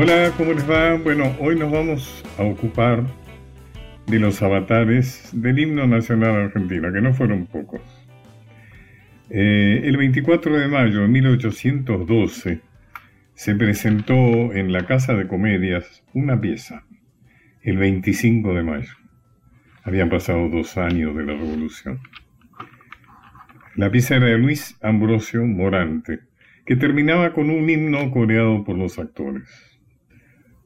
Hola, ¿cómo les va? Bueno, hoy nos vamos a ocupar de los avatares del himno nacional argentino, que no fueron pocos. Eh, el 24 de mayo de 1812 se presentó en la Casa de Comedias una pieza, el 25 de mayo. Habían pasado dos años de la Revolución. La pieza era de Luis Ambrosio Morante, que terminaba con un himno coreado por los actores.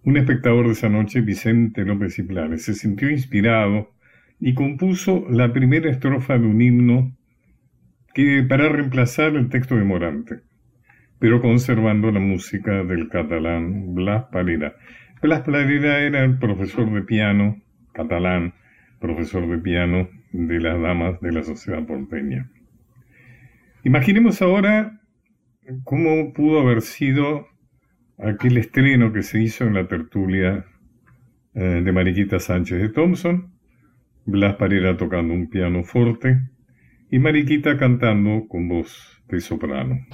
Un espectador de esa noche, Vicente López y Planes, se sintió inspirado y compuso la primera estrofa de un himno que para reemplazar el texto de Morante, pero conservando la música del catalán Blas Parera. Blas Parera era el profesor de piano catalán, profesor de piano de las damas de la sociedad porteña. Imaginemos ahora cómo pudo haber sido aquel estreno que se hizo en la tertulia eh, de Mariquita Sánchez de Thompson, Blas Parera tocando un piano fuerte y Mariquita cantando con voz de soprano.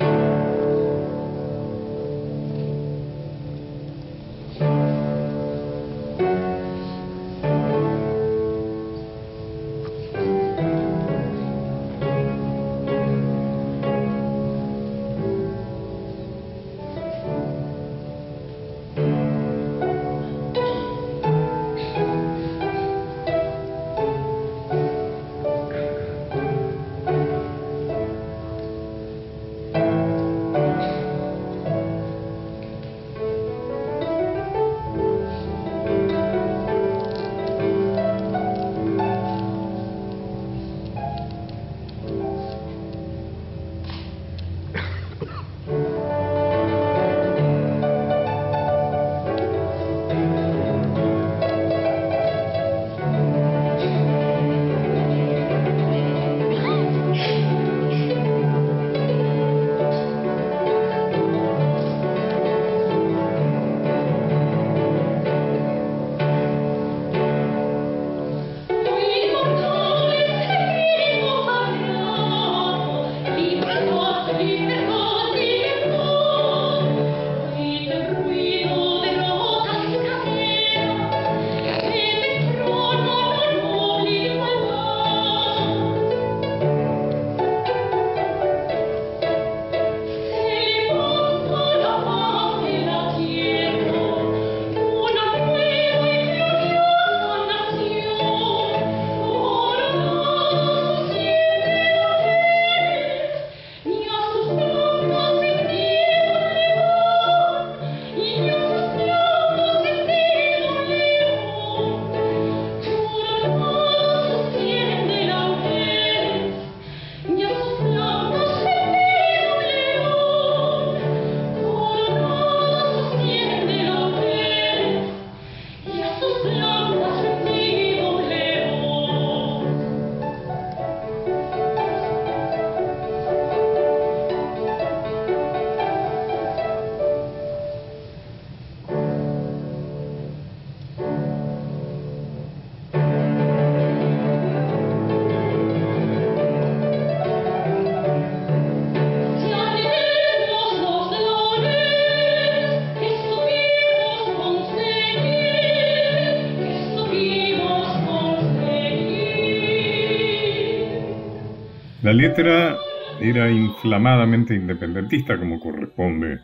Letra era inflamadamente independentista, como corresponde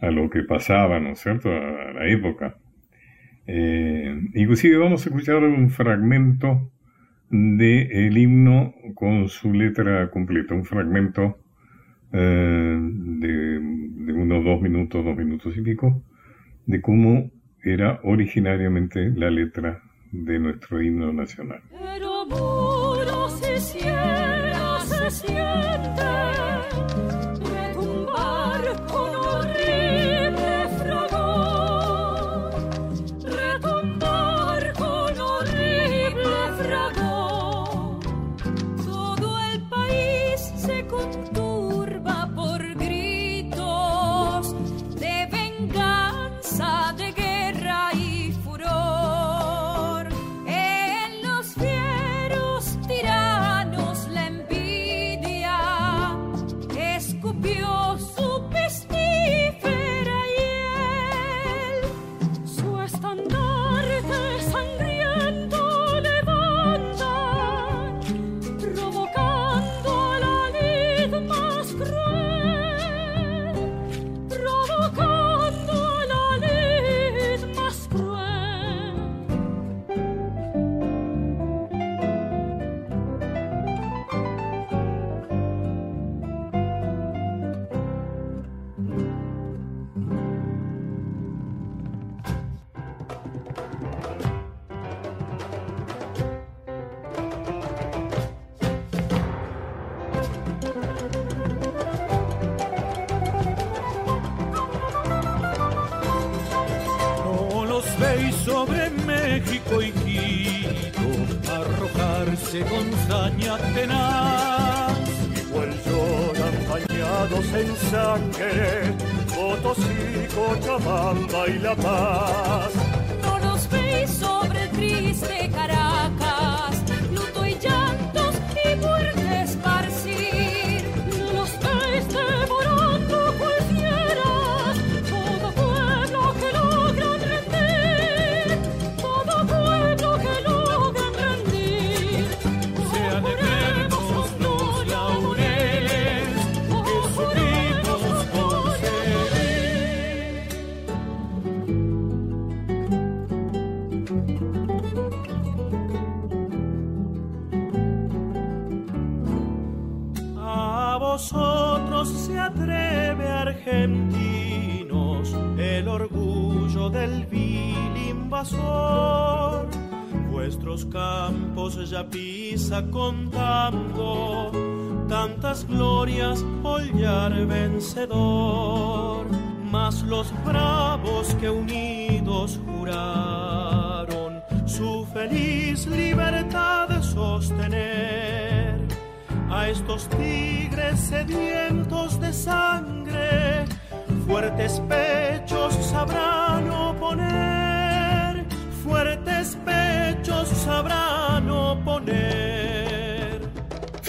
a lo que pasaba, ¿no es cierto?, a la época. Eh, inclusive vamos a escuchar un fragmento del himno con su letra completa, un fragmento eh, de, unos dos minutos, dos minutos y pico, de cómo era originariamente la letra de nuestro himno nacional. Los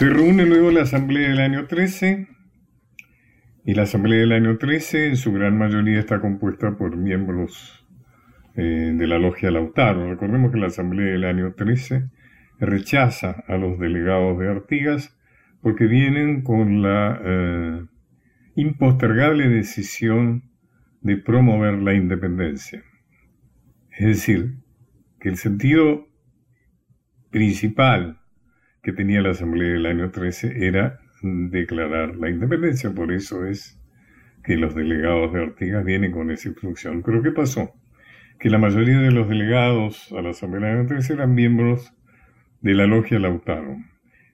Se reúne luego la Asamblea del año 13 y la Asamblea del año 13 en su gran mayoría está compuesta por miembros eh, de la logia Lautaro. Recordemos que la Asamblea del año 13 rechaza a los delegados de Artigas porque vienen con la eh, impostergable decisión de promover la independencia. Es decir, que el sentido principal que tenía la Asamblea del año 13 era declarar la independencia. Por eso es que los delegados de Artigas vienen con esa instrucción. Pero ¿qué pasó? Que la mayoría de los delegados a la Asamblea del año 13 eran miembros de la logia Lautaro.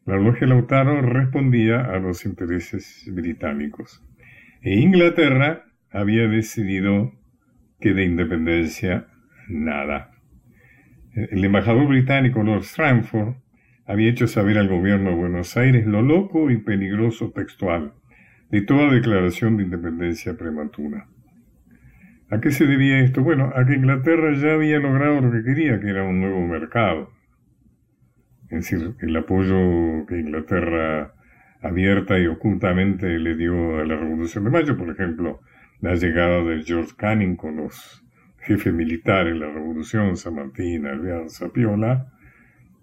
La logia Lautaro respondía a los intereses británicos. E Inglaterra había decidido que de independencia nada. El embajador británico Lord Stranford había hecho saber al gobierno de Buenos Aires lo loco y peligroso textual de toda declaración de independencia prematura. ¿A qué se debía esto? Bueno, a que Inglaterra ya había logrado lo que quería, que era un nuevo mercado. Es decir, el apoyo que Inglaterra abierta y ocultamente le dio a la Revolución de Mayo, por ejemplo, la llegada de George Canning con los jefes militares, la Revolución, San Martín, Alvear, Zapiola,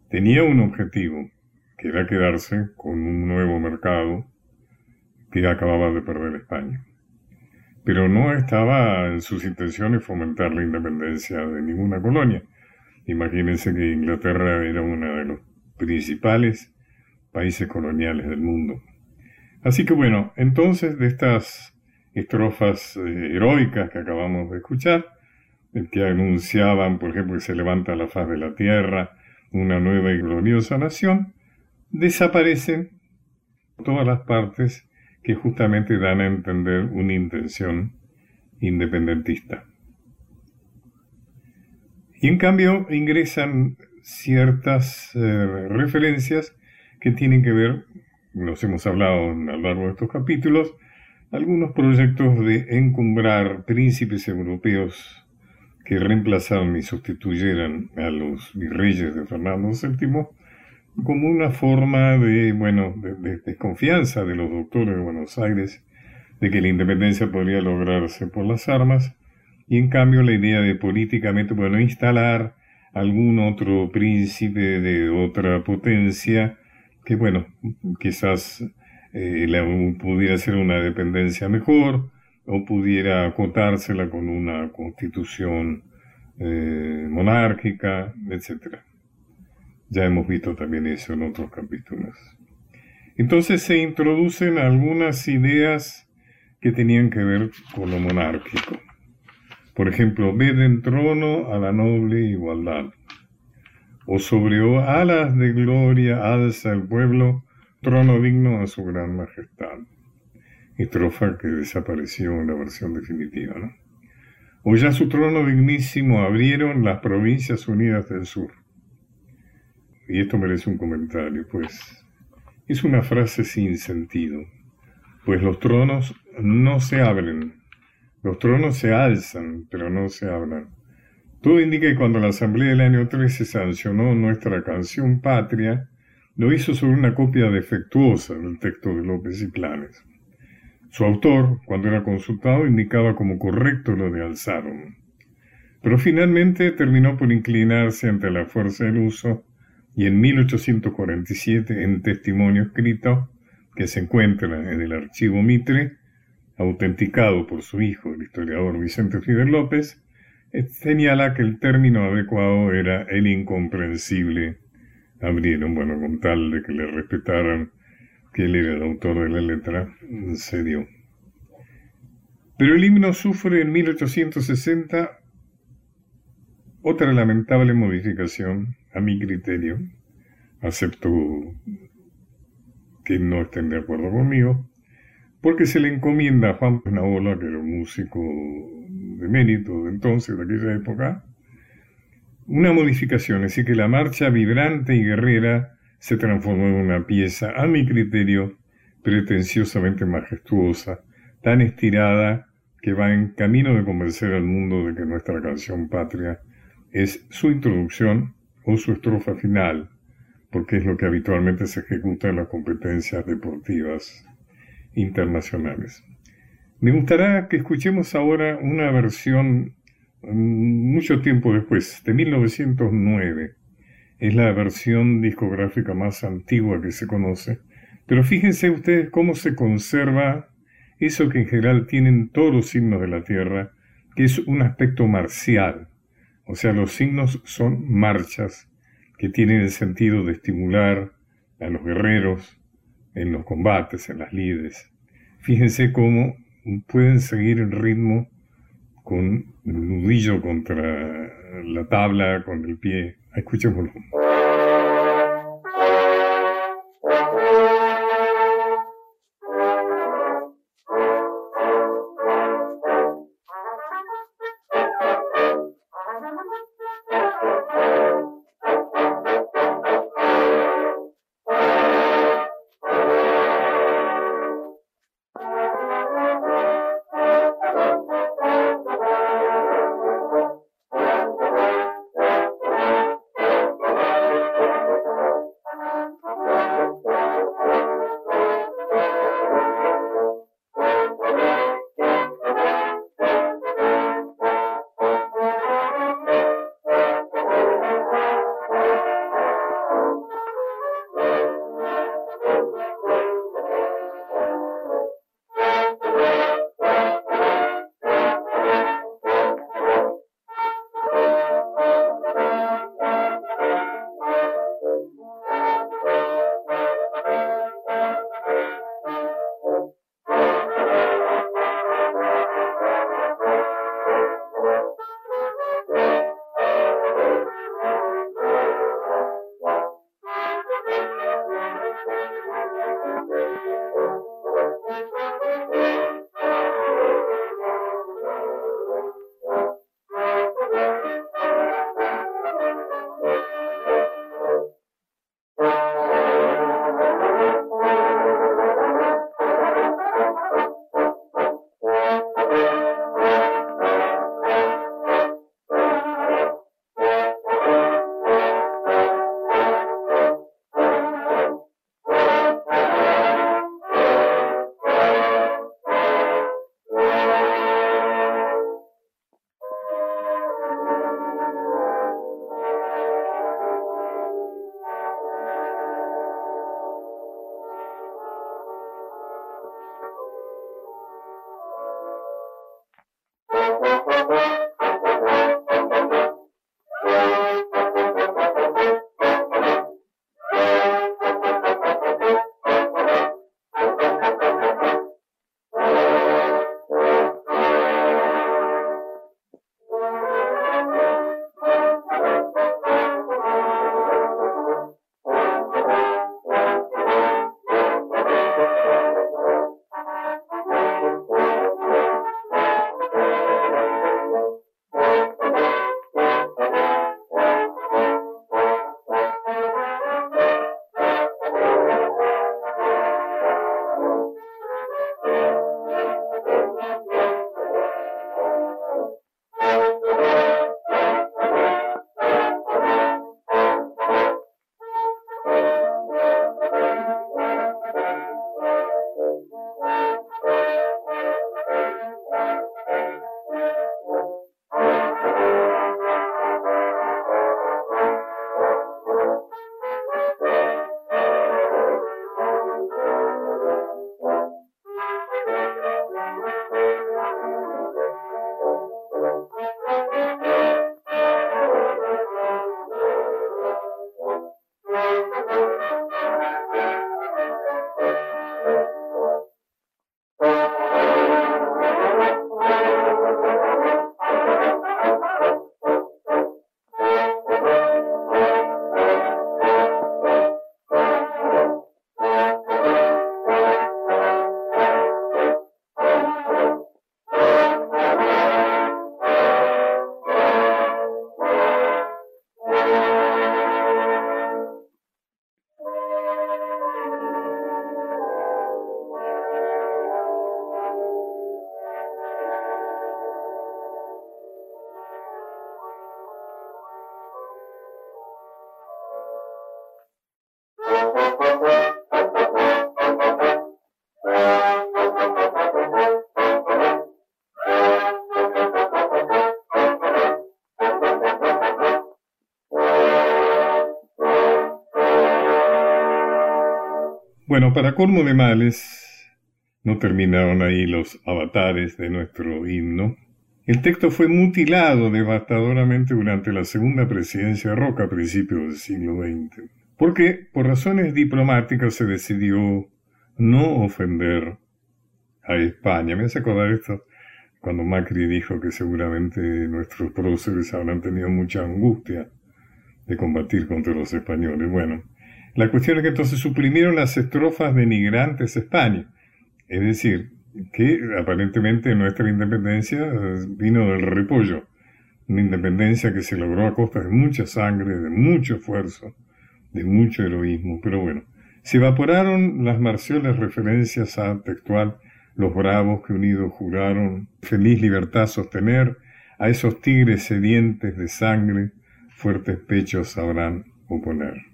tenía un objetivo, que era quedarse con un nuevo mercado que acababa de perder España. Pero no estaba en sus intenciones fomentar la independencia de ninguna colonia. Imagínense que Inglaterra era uno de los principales países coloniales del mundo. Así que bueno, entonces de estas estrofas eh, heroicas que acabamos de escuchar, que anunciaban, por ejemplo, que se levanta la faz de la tierra, una nueva y gloriosa nación, desaparecen todas las partes que justamente dan a entender una intención independentista. Y en cambio ingresan ciertas eh, referencias que tienen que ver, nos hemos hablado a lo largo de estos capítulos, algunos proyectos de encumbrar príncipes europeos que reemplazaron y sustituyeran a los virreyes de Fernando VII como una forma de, bueno, de, de desconfianza de los doctores de Buenos Aires de que la independencia podría lograrse por las armas. Y en cambio la idea de políticamente, bueno, instalar algún otro príncipe de otra potencia que, bueno, quizás eh, pudiera ser una dependencia mejor o pudiera acotársela con una constitución eh, monárquica, etc. Ya hemos visto también eso en otros capítulos. Entonces se introducen algunas ideas que tenían que ver con lo monárquico. Por ejemplo, ved en trono a la noble igualdad. O sobre alas de gloria alza el pueblo, trono digno a su gran majestad. Estrofa que desapareció en la versión definitiva, ¿no? o ya su trono dignísimo abrieron las provincias unidas del sur. Y esto merece un comentario, pues es una frase sin sentido, pues los tronos no se abren, los tronos se alzan, pero no se hablan. Todo indica que cuando la Asamblea del año 13 sancionó nuestra canción Patria, lo hizo sobre una copia defectuosa del texto de López y Planes. Su autor, cuando era consultado, indicaba como correcto lo de alzaron. Pero finalmente terminó por inclinarse ante la fuerza del uso y en 1847, en testimonio escrito que se encuentra en el archivo Mitre, autenticado por su hijo, el historiador Vicente Fidel López, eh, señala que el término adecuado era el incomprensible. Abrieron, bueno, con tal de que le respetaran que él era el autor de la letra, se dio. Pero el himno sufre en 1860 otra lamentable modificación, a mi criterio. Acepto que no estén de acuerdo conmigo, porque se le encomienda a Juan Penaola, que era un músico de mérito de entonces, de aquella época, una modificación, así que la marcha vibrante y guerrera se transformó en una pieza, a mi criterio, pretenciosamente majestuosa, tan estirada que va en camino de convencer al mundo de que nuestra canción patria es su introducción o su estrofa final, porque es lo que habitualmente se ejecuta en las competencias deportivas internacionales. Me gustaría que escuchemos ahora una versión mm, mucho tiempo después, de 1909. Es la versión discográfica más antigua que se conoce. Pero fíjense ustedes cómo se conserva eso que en general tienen todos los signos de la Tierra, que es un aspecto marcial. O sea, los signos son marchas que tienen el sentido de estimular a los guerreros en los combates, en las lides. Fíjense cómo pueden seguir el ritmo con el nudillo contra la tabla, con el pie. Escuchémoslo. Bueno, para colmo de males, no terminaron ahí los avatares de nuestro himno. El texto fue mutilado devastadoramente durante la segunda presidencia de Roca a principios del siglo XX, porque por razones diplomáticas se decidió no ofender a España. Me hace acordar esto cuando Macri dijo que seguramente nuestros próceres habrán tenido mucha angustia de combatir contra los españoles. Bueno, la cuestión es que entonces suprimieron las estrofas denigrantes a España. Es decir, que aparentemente nuestra independencia vino del repollo. Una independencia que se logró a costa de mucha sangre, de mucho esfuerzo, de mucho heroísmo. Pero bueno, se evaporaron las marciales referencias a textual los bravos que unidos juraron feliz libertad sostener, a esos tigres sedientes de sangre, fuertes pechos sabrán oponer.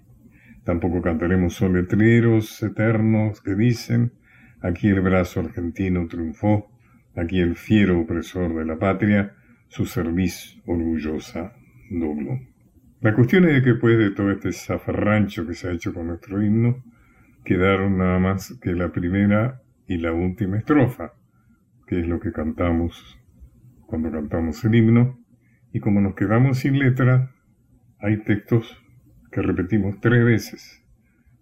Tampoco cantaremos soletreros eternos que dicen, aquí el brazo argentino triunfó, aquí el fiero opresor de la patria, su cerviz orgullosa dobló. La cuestión es que después de todo este zafarrancho que se ha hecho con nuestro himno, quedaron nada más que la primera y la última estrofa, que es lo que cantamos cuando cantamos el himno, y como nos quedamos sin letra, hay textos que repetimos tres veces.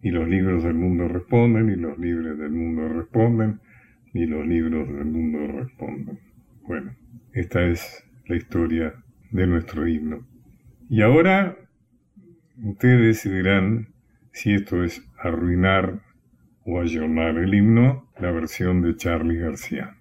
Y los libros del mundo responden, y los libros del mundo responden, y los libros del mundo responden. Bueno, esta es la historia de nuestro himno. Y ahora ustedes decidirán si esto es arruinar o ayornar el himno, la versión de Charlie García.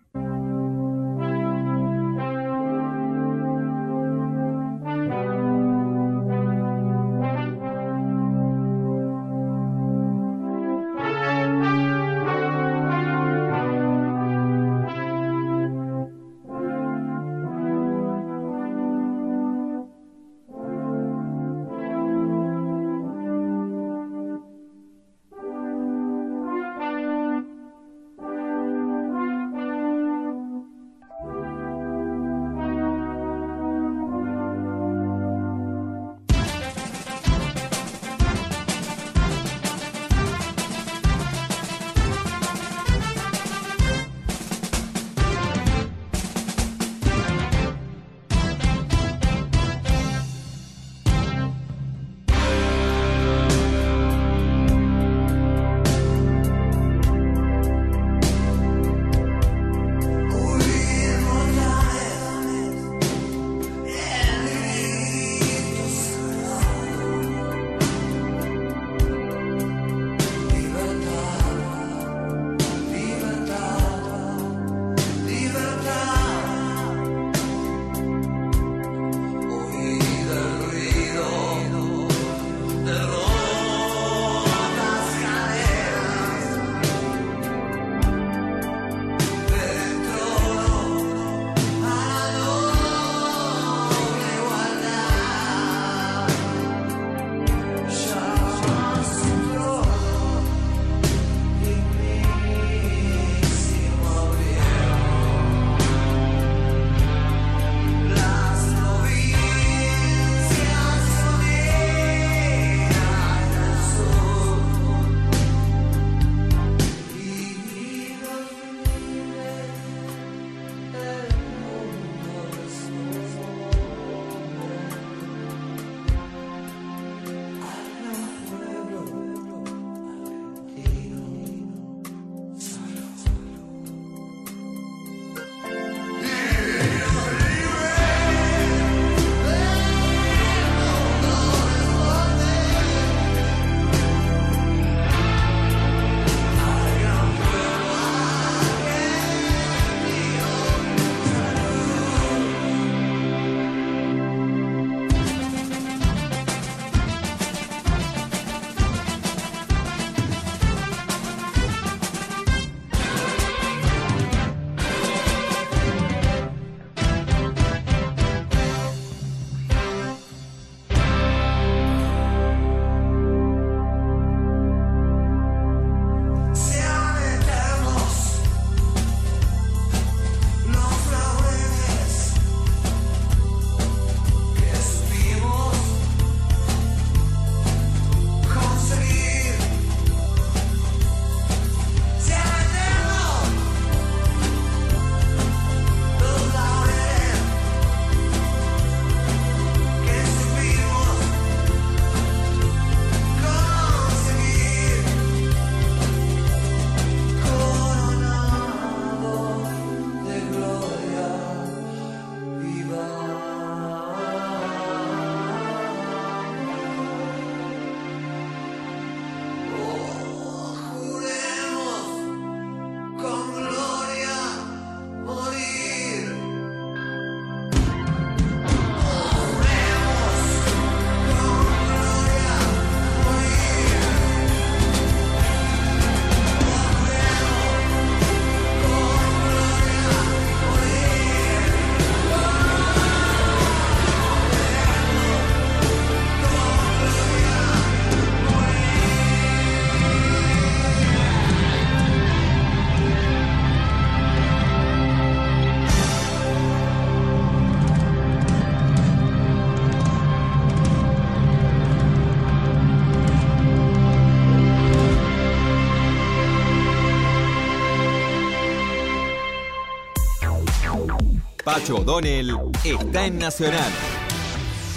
Pacho O'Donnell está en Nacional,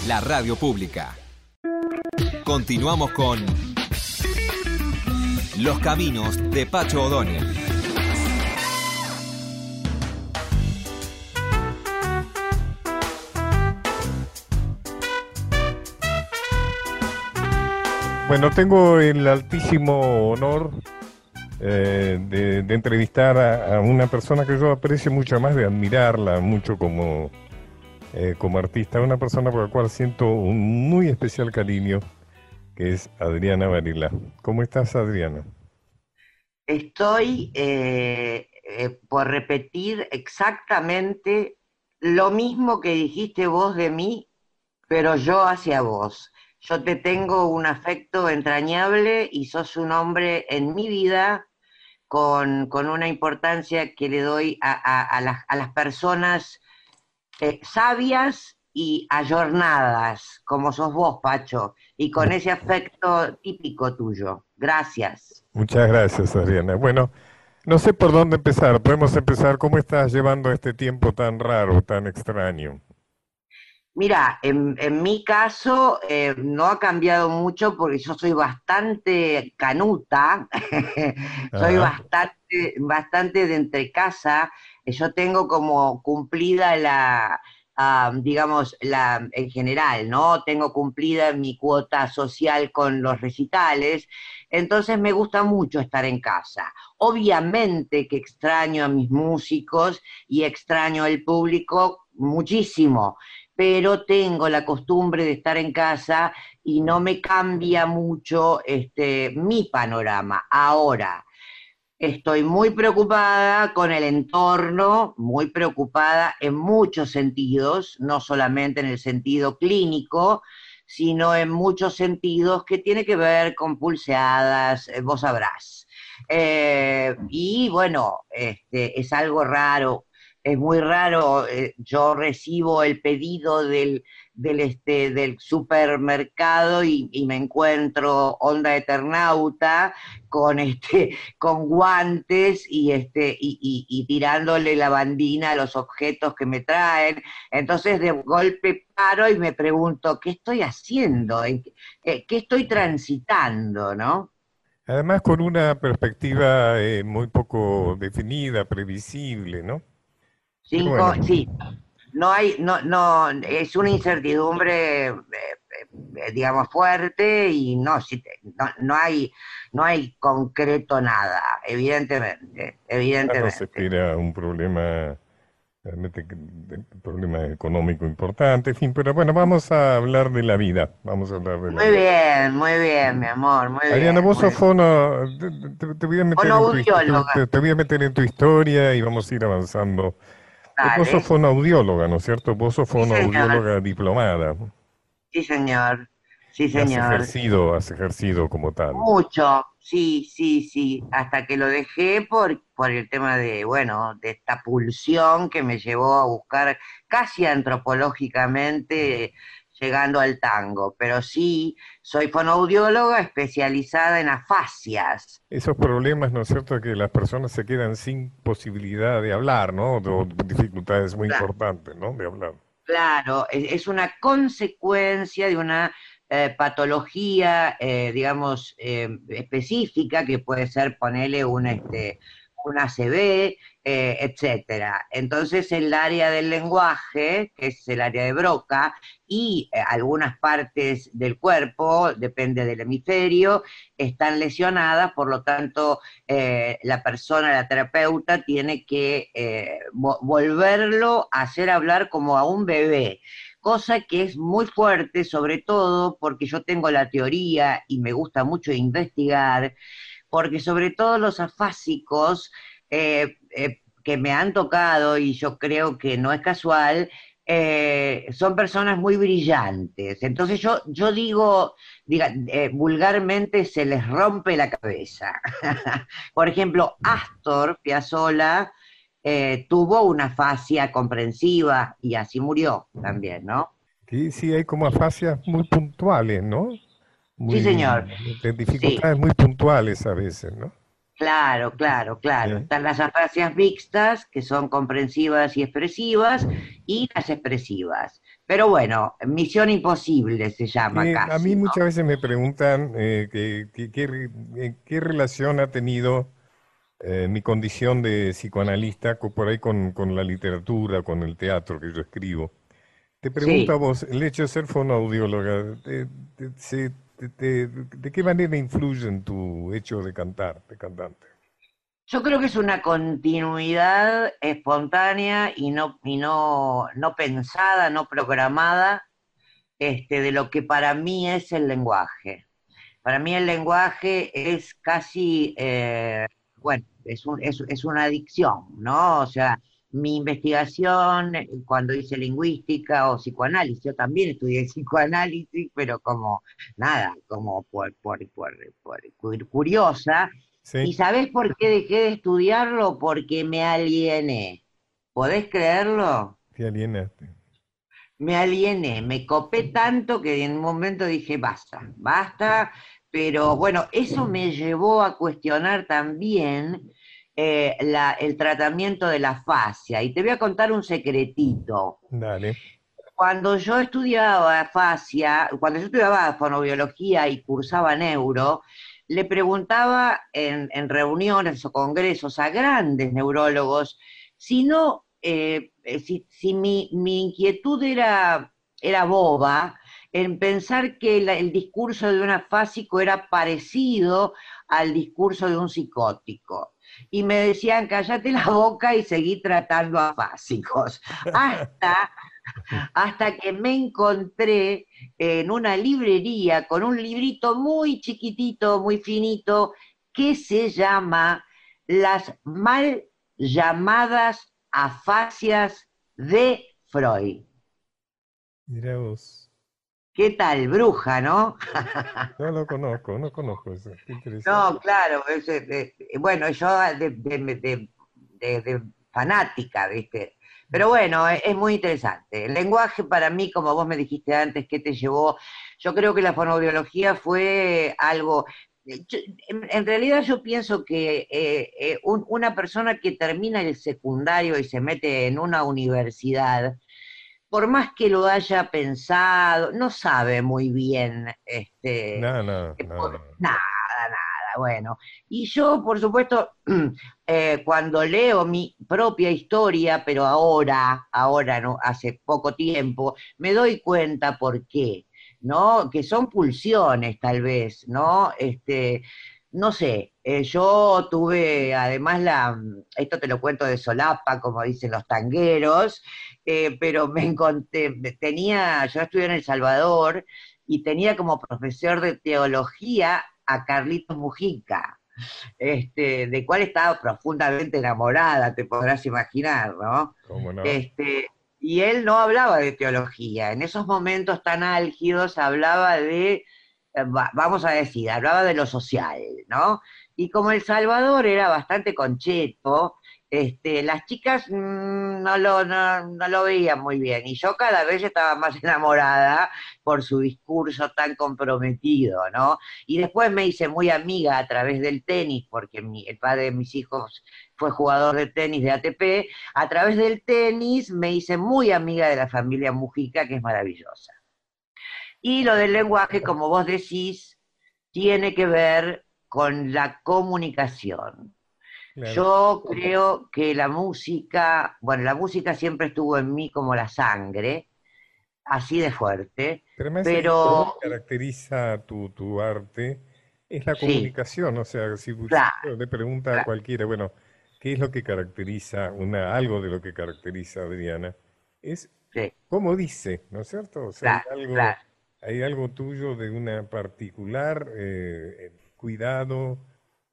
la radio pública. Continuamos con Los Caminos de Pacho O'Donnell. Bueno, tengo el altísimo honor eh, de, entrevistar a, una persona que yo aprecio mucho más de admirarla mucho como, eh, como artista, una persona por la cual siento un muy especial cariño, que es Adriana Varila. ¿Cómo estás, Adriana? Estoy eh, por repetir exactamente lo mismo que dijiste vos de mí, pero yo hacia vos. Yo te tengo un afecto entrañable y sos un hombre en mi vida con, una importancia que le doy a, las, personas eh, sabias y ayornadas, como sos vos, Pacho, y con ese afecto típico tuyo. Gracias. Muchas gracias, Adriana. Bueno, no sé por dónde empezar. Podemos empezar. ¿Cómo estás llevando este tiempo tan raro, tan extraño? Mira, en, mi caso eh, no ha cambiado mucho porque yo soy bastante canuta, soy bastante, bastante de entre casa. Yo tengo como cumplida la, digamos, la, en general, ¿no? Tengo cumplida mi cuota social con los recitales, entonces me gusta mucho estar en casa. Obviamente que extraño a mis músicos y extraño al público muchísimo, pero tengo la costumbre de estar en casa y no me cambia mucho este, mi panorama. Ahora, estoy muy preocupada con el entorno, muy preocupada en muchos sentidos, no solamente en el sentido clínico, sino en muchos sentidos que tiene que ver con pulseadas, eh, vos sabrás. Eh, y bueno, este, es algo raro es muy raro, eh, yo recibo el pedido del, del, este, del supermercado y, me encuentro onda eternauta con, este, con guantes y, este, y, tirándole la bandina a los objetos que me traen. Entonces de golpe paro y me pregunto, ¿qué estoy haciendo? ¿Qué, estoy transitando? ¿no? Además con una perspectiva eh, muy poco definida, previsible, ¿no? Cinco, sí. No hay, no, no, es una incertidumbre, eh, eh, digamos, fuerte y no, no, no, hay, no hay concreto nada, evidentemente, evidentemente. No se espera un problema, realmente, un problema económico importante, en fin, pero bueno, vamos a hablar de la vida, vamos a hablar de la Muy bien, muy bien, mi amor, muy Ariana, vos sos fono, te, voy a meter en te voy a meter en tu historia y vamos a ir avanzando Vos sos fonoaudióloga, ¿no es cierto? Vos sos fonoaudióloga diplomada. Sí, señor. Sí, señor. Has ejercido, has ejercido como tal. Mucho, sí, sí, sí. Hasta que lo dejé por, por el tema de, bueno, de esta pulsión que me llevó a buscar casi antropológicamente llegando al tango, pero sí soy fonoaudióloga especializada en afasias. Esos problemas, ¿no es cierto?, que las personas se quedan sin posibilidad de hablar, ¿no? dificultades muy importantes, ¿no?, de hablar. Claro, es una consecuencia de una eh, patología, eh, digamos, eh, específica, que puede ser ponerle un, este, una ACV, eh, etcétera. Entonces el área del lenguaje, que es el área de Broca, y eh, algunas partes del cuerpo, depende del hemisferio, están lesionadas, por lo tanto eh, la persona, la terapeuta, tiene que volverlo a hacer hablar como a un bebé cosa que es muy fuerte, sobre todo porque yo tengo la teoría y me gusta mucho investigar, porque sobre todo los afásicos eh, eh, que me han tocado, y yo creo que no es casual, eh, son personas muy brillantes. Entonces yo, yo digo, diga, vulgarmente se les rompe la cabeza. Por ejemplo, Astor Piazzolla tuvo una fascia comprensiva y así murió también, ¿no? Sí, sí, hay como afasias muy puntuales, ¿no? sí, señor. De dificultades muy puntuales a veces, ¿no? Claro, claro, claro. Están las afasias mixtas, que son comprensivas y expresivas, y las expresivas. Pero bueno, misión imposible se llama casi, A mí muchas veces me preguntan eh, qué relación ha tenido eh, mi condición de psicoanalista por ahí con, la literatura, con el teatro que yo escribo. Te pregunto a vos, el hecho de ser fonoaudióloga, de, qué manera influye en tu hecho de cantar, de cantante? Yo creo que es una continuidad espontánea y no, y no, no pensada, no programada, este, de lo que para mí es el lenguaje. Para mí el lenguaje es casi, eh, bueno, es, es, una adicción, ¿no? O sea, mi investigación, cuando hice lingüística o psicoanálisis, yo también estudié psicoanálisis, pero como, nada, como por, por, por, curiosa. ¿Y sabés por qué dejé de estudiarlo? Porque me aliené. ¿Podés creerlo? Te alienaste. Me aliené, me copé tanto que en un momento dije, basta, basta, pero bueno, eso me llevó a cuestionar también eh, el tratamiento de la fascia. Y te voy a contar un secretito. Dale. Cuando yo estudiaba fascia, cuando yo estudiaba fonobiología y cursaba neuro, le preguntaba en, reuniones o congresos a grandes neurólogos si no, eh, eh, si, mi, inquietud era, era boba, en pensar que el discurso de un afásico era parecido al discurso de un psicótico y me decían, cállate la boca y seguí tratando a básicos. Hasta, hasta que me encontré en una librería con un librito muy chiquitito, muy finito, que se llama Las mal llamadas afasias de Freud. Mira vos. ¿Qué tal, bruja, no? no lo conozco, no conozco eso. No, claro, bueno, yo de, fanática, ¿viste? Pero bueno, es, muy interesante. El lenguaje para mí, como vos me dijiste antes, ¿qué te llevó? Yo creo que la fonobiología fue algo... en, realidad yo pienso que eh, eh, una persona que termina el secundario y se mete en una universidad, por más que lo haya pensado, no sabe muy bien, este, no, no, nada, nada, bueno. Y yo, por supuesto, eh, cuando leo mi propia historia, pero ahora, ahora, no, hace poco tiempo, me doy cuenta por qué, ¿no? Que son pulsiones, tal vez, ¿no? Este, no sé, eh, yo tuve además la, esto te lo cuento de solapa, como dicen los tangueros, eh, pero me encontré, tenía, yo estudié en El Salvador y tenía como profesor de teología a Carlitos Mujica, este, de cual estaba profundamente enamorada, te podrás imaginar, ¿no? ¿Cómo no? Este, y él no hablaba de teología, en esos momentos tan álgidos hablaba de vamos a decir, hablaba de lo social, ¿no? Y como El Salvador era bastante concheto, este, las chicas mm, no, lo, no, lo veían muy bien y yo cada vez estaba más enamorada por su discurso tan comprometido, ¿no? Y después me hice muy amiga a través del tenis, porque el padre de mis hijos fue jugador de tenis de ATP, a través del tenis me hice muy amiga de la familia Mujica, que es maravillosa. Y lo del lenguaje, como vos decís, tiene que ver con la comunicación. Yo creo que la música, bueno, la música siempre estuvo en mí como la sangre, así de fuerte, pero... pero... que caracteriza tu, tu arte es la comunicación, o sea, si le pregunta a cualquiera, bueno, ¿qué es lo que caracteriza, una, algo de lo que caracteriza a Adriana? Es cómo dice, ¿no es cierto? O sea, algo hay algo tuyo de una particular eh, cuidado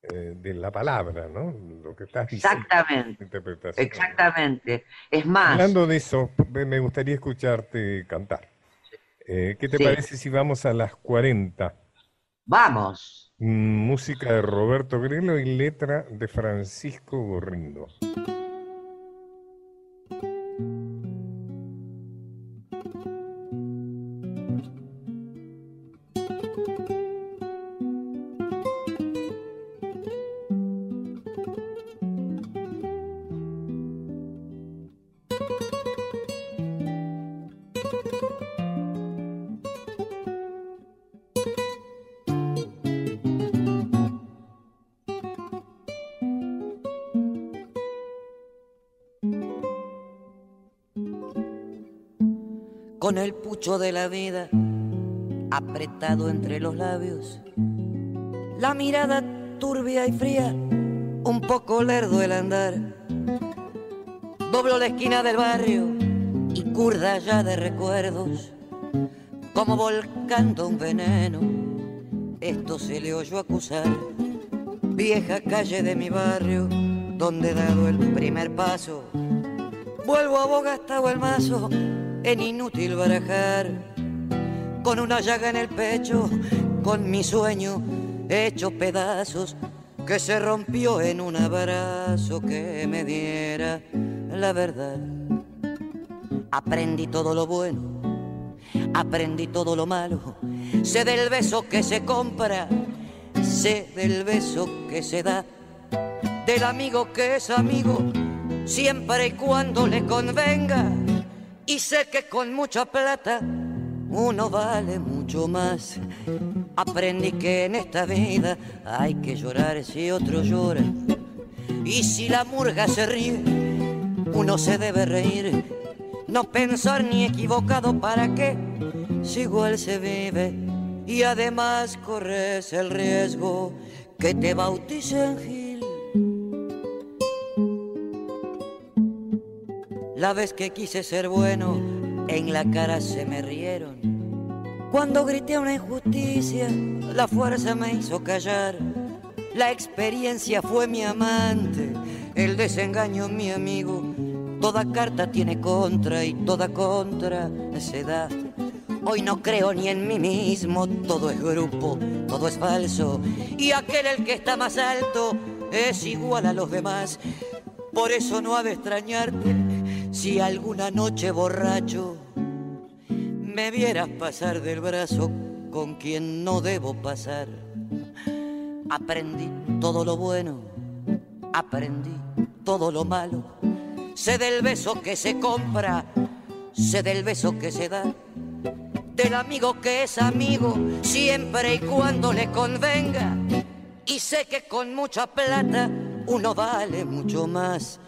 eh, de la palabra, ¿no? Lo que estás diciendo. Exactamente. Exactamente. Es más. Hablando de eso, me gustaría escucharte cantar. Eh, ¿Qué te parece si vamos a las 40? Vamos. Música de Roberto Grillo y letra de Francisco Gorrindo. De la vida apretado entre los labios, la mirada turbia y fría, un poco lerdo el andar. Doblo la esquina del barrio y curda ya de recuerdos, como volcando un veneno. Esto se le oyó acusar, vieja calle de mi barrio, donde he dado el primer paso. Vuelvo a Bogastado el mazo, en inútil barajar, con una llaga en el pecho, con mi sueño hecho pedazos, que se rompió en un abrazo que me diera la verdad. Aprendí todo lo bueno, aprendí todo lo malo, sé del beso que se compra, sé del beso que se da, del amigo que es amigo, siempre y cuando le convenga, y sé que con mucha plata uno vale mucho más. Aprendí que en esta vida hay que llorar si otro llora. Y si la murga se ríe, uno se debe reír. No pensar ni equivocado para qué, si igual se vive. Y además corres el riesgo que te bauticen La vez que quise ser bueno, en la cara se me rieron. Cuando grité una injusticia, la fuerza me hizo callar. La experiencia fue mi amante, el desengaño mi amigo. Toda carta tiene contra y toda contra se da. Hoy no creo ni en mí mismo, todo es grupo, todo es falso. Y aquel el que está más alto es igual a los demás. Por eso no ha de extrañarte si alguna noche borracho me vieras pasar del brazo con quien no debo pasar. Aprendí todo lo bueno, aprendí todo lo malo. Sé del beso que se compra, sé del beso que se da. Del amigo que es amigo, siempre y cuando le convenga. Y sé que con mucha plata uno vale mucho más.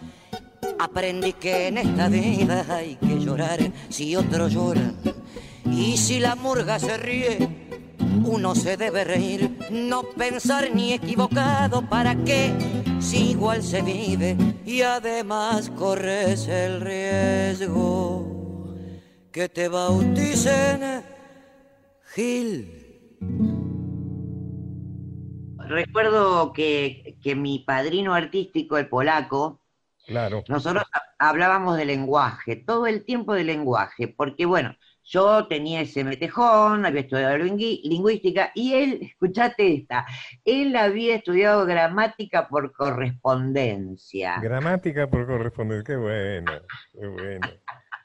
Aprendí que en esta vida hay que llorar si otro llora. Y si la murga se ríe, uno se debe reír, no pensar ni equivocado, ¿para qué? Si igual se vive y además corres el riesgo que te bauticen Gil. Recuerdo que, que mi padrino artístico, el polaco, Claro. nosotros hablábamos de lenguaje, todo el tiempo de lenguaje, porque bueno, yo tenía ese metejón, había estudiado lingüística, y él, escuchate esta, él había estudiado gramática por correspondencia, Gramática por correspondencia, qué bueno, qué bueno.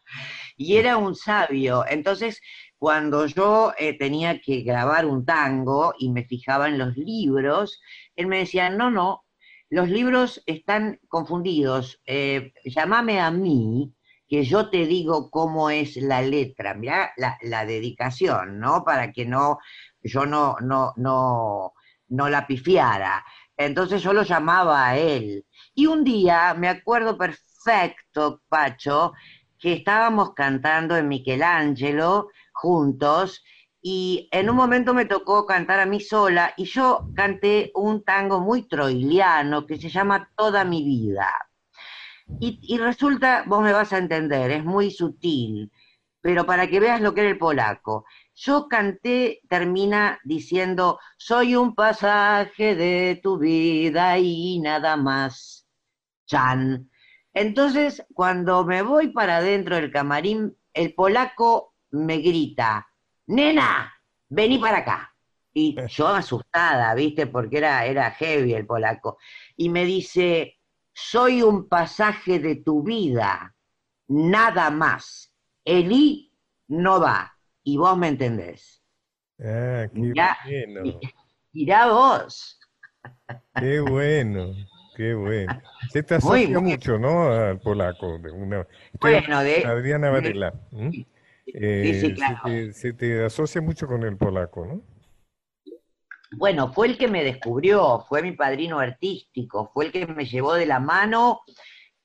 y era un sabio. Entonces, cuando yo eh, tenía que grabar un tango y me fijaba en los libros, él me decía, no, no, los libros están confundidos, eh, llámame a mí, que yo te digo cómo es la letra, mirá la, la dedicación, ¿no? Para que no, yo no, no, no, no la pifiara. Entonces yo lo llamaba a él. Y un día, me acuerdo perfecto, Pacho, que estábamos cantando en Michelangelo juntos y en un momento me tocó cantar a mí sola y yo canté un tango muy troiliano que se llama Toda mi vida. Y, y resulta, vos me vas a entender, es muy sutil, pero para que veas lo que era el polaco. Yo canté, termina diciendo, soy un pasaje de tu vida y nada más. Chan. Entonces, cuando me voy para adentro del camarín, el polaco me grita, nena, vení para acá. Y yo asustada, ¿viste? Porque era, era heavy el polaco. Y me dice, soy un pasaje de tu vida, nada más. El I no va. Y vos me entendés. Ah, qué Mirá, bueno, Mirá vos. qué bueno, qué bueno. Se te asocia mucho, ¿no? Al polaco. De una... Estoy Bueno, de- Adriana Varela. ¿m? Sí, Eh, sí, claro. te, se te asocia mucho con el polaco, ¿no? Bueno, fue el que me descubrió, fue mi padrino artístico, fue el que me llevó de la mano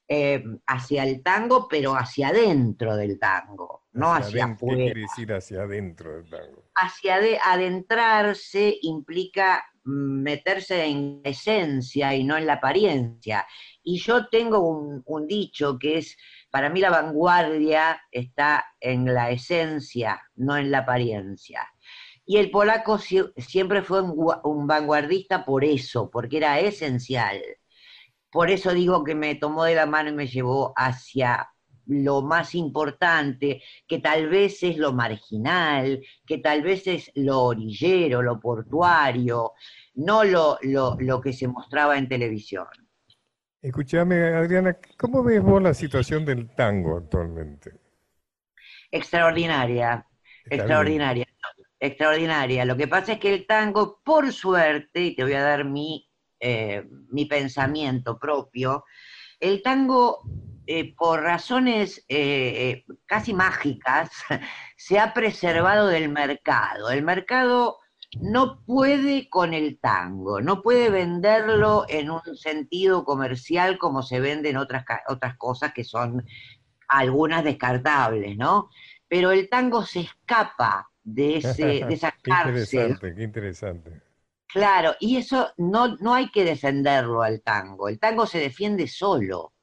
eh, hacia el tango, pero hacia adentro del tango. no hacia, afuera. ¿Qué quiere decir hacia adentro del tango? Hacia de, adentrarse implica mm, meterse en esencia y no en la apariencia. Y yo tengo un, un dicho que es, para mí la vanguardia está en la esencia, no en la apariencia. Y el polaco sie- siempre fue un vanguardista por eso, porque era esencial. Por eso digo que me tomó de la mano y me llevó hacia lo más importante, que tal vez es lo marginal, que tal vez es lo orillero, lo portuario, no lo, lo, lo que se mostraba en televisión. Escúchame, Adriana, ¿cómo ves vos la situación del tango actualmente? Extraordinaria, Está extraordinaria, extraordinaria. Lo que pasa es que el tango, por suerte, y te voy a dar mi, eh, mi pensamiento propio, el tango, eh, por razones eh, eh, casi mágicas, se ha preservado del mercado. El mercado no puede con el tango, no puede venderlo en un sentido comercial como se venden otras, otras cosas que son algunas descartables, ¿no? Pero el tango se escapa de, ese, de esa Qué cárcel. interesante, qué interesante. Claro, y eso no, no hay que defenderlo al tango. El tango se defiende solo.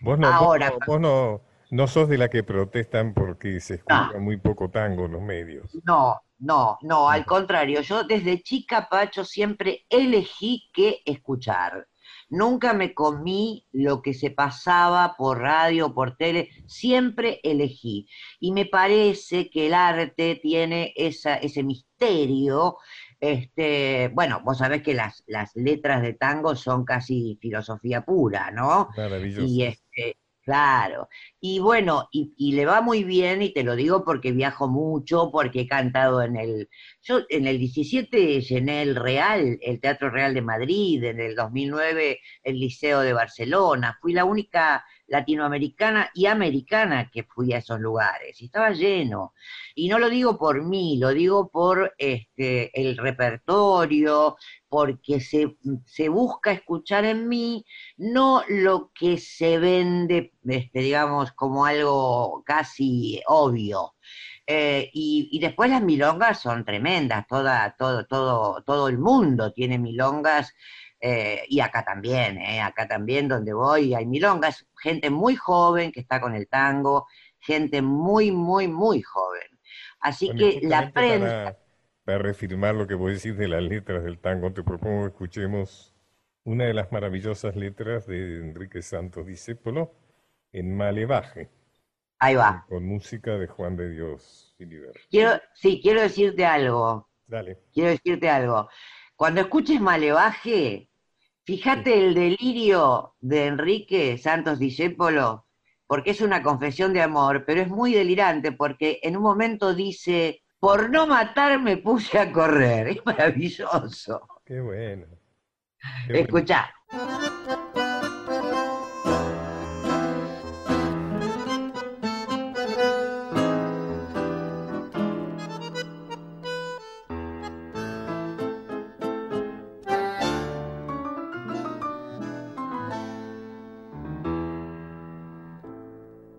Vos no, vos Ahora- no, vos no, no sos de la que protestan porque se escucha No. muy poco tango en los medios. No, no, no, al contrario. Yo desde chica, Pacho, siempre elegí qué escuchar. Nunca me comí lo que se pasaba por radio, por tele, siempre elegí. Y me parece que el arte tiene esa, ese misterio. Este, bueno, vos sabés que las, las letras de tango son casi filosofía pura, ¿no? Maravilloso. Y este, claro. Y bueno, y, y le va muy bien, y te lo digo porque viajo mucho, porque he cantado en el. Yo en el 17 llené el Real, el Teatro Real de Madrid, en el 2009 el Liceo de Barcelona. Fui la única latinoamericana y americana que fui a esos lugares, y estaba lleno. Y no lo digo por mí, lo digo por este, el repertorio, porque se, se busca escuchar en mí no lo que se vende, este, digamos, como algo casi obvio. Eh, y, y después las milongas son tremendas, toda, todo, todo, todo el mundo tiene milongas, eh, y acá también, eh, acá también donde voy hay milongas, gente muy joven que está con el tango, gente muy, muy, muy joven. Así Bueno, que la prensa... Para, para reafirmar lo que vos decís de las letras del tango, te propongo que escuchemos una de las maravillosas letras de Enrique Santos Discépolo en Malevaje, Ahí va. con música de Juan de Dios. Quiero, sí, quiero decirte algo. Dale. quiero decirte algo. Cuando escuches Malevaje, fíjate el delirio de Enrique Santos Discépolo, porque es una confesión de amor, pero es muy delirante porque en un momento dice, por no matar me puse a correr. Es maravilloso. Qué bueno. Qué bueno. Escuchá.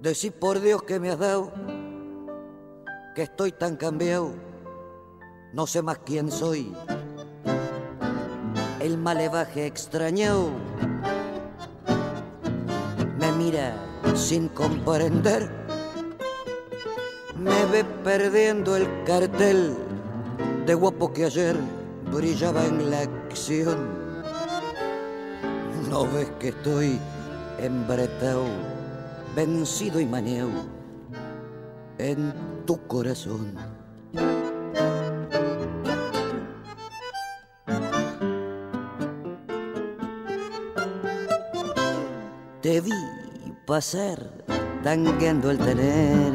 Decí por Dios que me has dado, que estoy tan cambiado, no sé más quién soy. El malevaje extrañado me mira sin comprender, me ve perdiendo el cartel de guapo que ayer brillaba en la acción. No ves que estoy embretado vencido y maneo en tu corazón. Te vi pasar tangueando el tener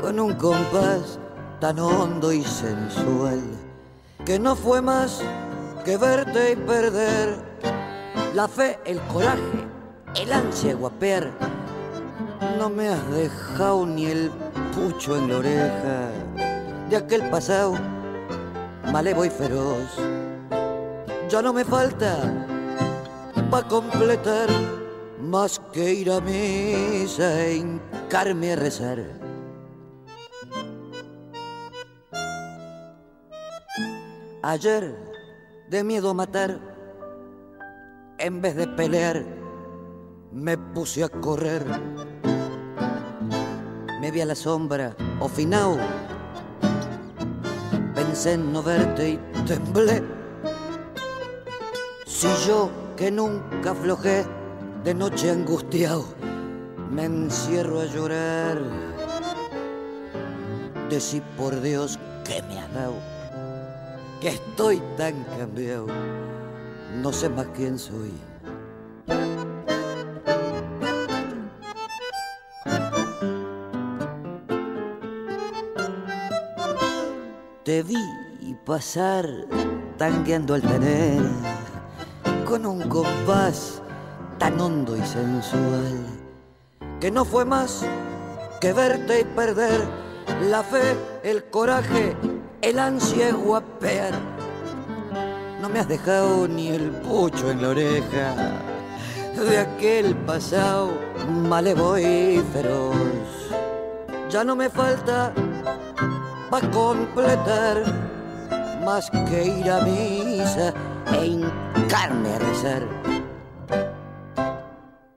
con un compás tan hondo y sensual que no fue más que verte y perder la fe, el coraje, el ansia de guapear no me has dejado ni el pucho en la oreja de aquel pasado malevo y feroz. Ya no me falta para completar más que ir a misa e hincarme a rezar. Ayer, de miedo a matar, en vez de pelear, me puse a correr me vi a la sombra, ofinao. Pensé en no verte y temblé. Si yo, que nunca aflojé, de noche angustiado, me encierro a llorar. Decí por Dios que me ha dado, que estoy tan cambiado, no sé más quién soy. Vi pasar tangueando al tener con un compás tan hondo y sensual que no fue más que verte y perder la fe, el coraje, el ansia guapear. No me has dejado ni el pucho en la oreja de aquel pasado malevo y feroz. Ya no me falta para completar más que ir a misa e hincarme a rezar.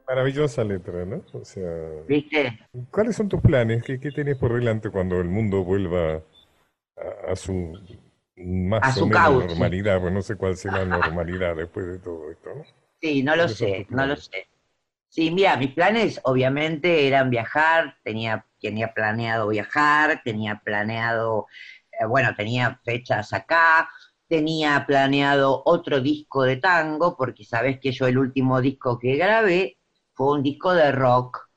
Maravillosa letra, ¿no? O sea, ¿Viste? ¿cuáles son tus planes? ¿Qué, qué tenés por delante cuando el mundo vuelva a, a su más A o su menos cauce. normalidad? Pues no sé cuál será la normalidad después de todo esto, ¿no? Sí, no lo ¿Cuáles son sé, no lo sé. Sí, mira, mis planes obviamente eran viajar, tenía, tenía planeado viajar, tenía planeado, eh, bueno, tenía fechas acá, tenía planeado otro disco de tango, porque sabes que yo el último disco que grabé fue un disco de rock,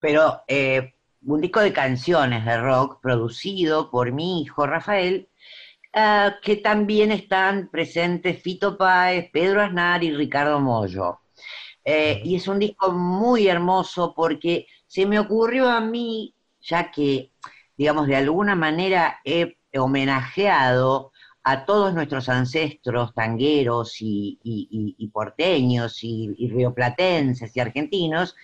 pero eh, un disco de canciones de rock producido por mi hijo Rafael, ah, que también están presentes Fito Páez, Pedro Aznar y Ricardo Mollo. Eh, y es un disco muy hermoso porque se me ocurrió a mí, ya que, digamos, de alguna manera he homenajeado a todos nuestros ancestros tangueros y, y- porteños y, rioplatenses y argentinos,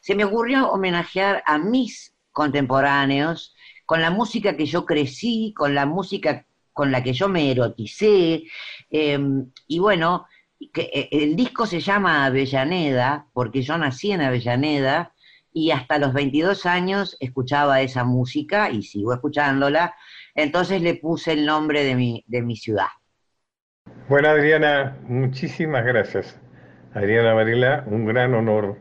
se me ocurrió homenajear a mis contemporáneos con la música que yo crecí, con la música con la que yo me eroticé, eh, y bueno, que eh, el disco se llama Avellaneda, porque yo nací en Avellaneda y hasta los 22 años escuchaba esa música y sigo escuchándola, entonces le puse el nombre de mi, de mi ciudad. Bueno, Adriana, muchísimas gracias. Adriana Varela, un gran honor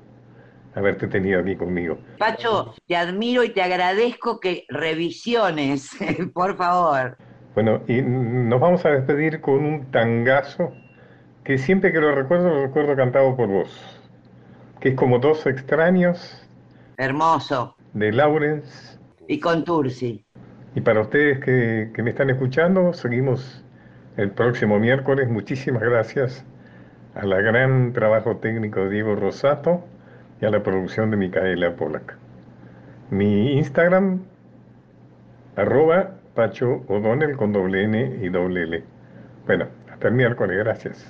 haberte tenido aquí conmigo. Pacho, te admiro y te agradezco que revisiones, por favor. Bueno, y nos vamos a despedir con un tangazo que siempre que lo recuerdo, lo recuerdo cantado por vos, que es como dos extraños Hermoso. de Lawrence. Y con Tursi. Y para ustedes que, que me están escuchando, seguimos el próximo miércoles. Muchísimas gracias a la gran trabajo técnico de Diego Rosato y a la producción de Micaela Polak. Mi Instagram, arroba Pacho O'Donnell con doble N y doble L. Bueno, hasta el miércoles, gracias.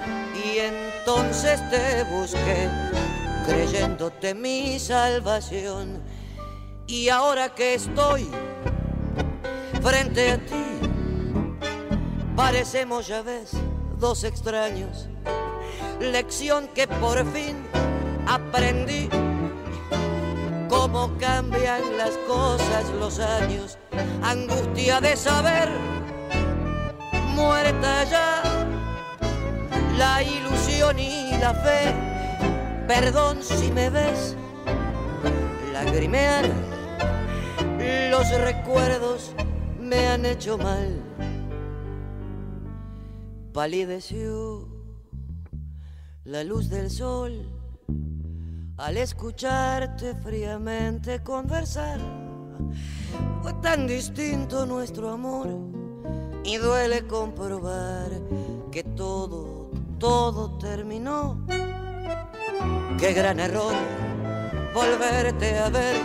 entonces te busqué, creyéndote mi salvación. Y ahora que estoy frente a ti, parecemos ya ves dos extraños. Lección que por fin aprendí, cómo cambian las cosas los años, angustia de saber muerta ya la ilusión y la fe. Perdón si me ves lagrimear. Los recuerdos me han hecho mal. Palideció la luz del sol al escucharte fríamente conversar. Fue tan distinto nuestro amor y duele comprobar que todo, todo terminó. Qué gran error volverte a ver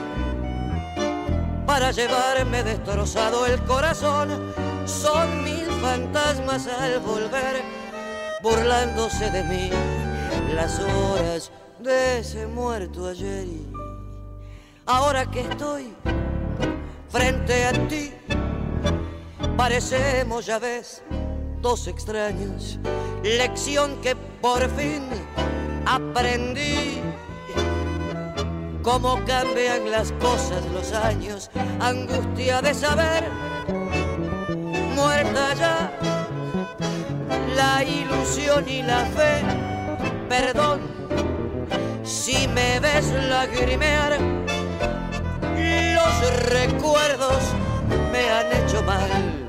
para llevarme destrozado el corazón. Son mil fantasmas al volver, burlándose de mí las horas de ese muerto ayer. Y ahora que estoy frente a ti, parecemos, ya ves, extraños. Lección que por fin aprendí. Cómo cambian las cosas los años, angustia de saber, muerta ya la ilusión y la fe, perdón si me ves lagrimear, los recuerdos me han hecho mal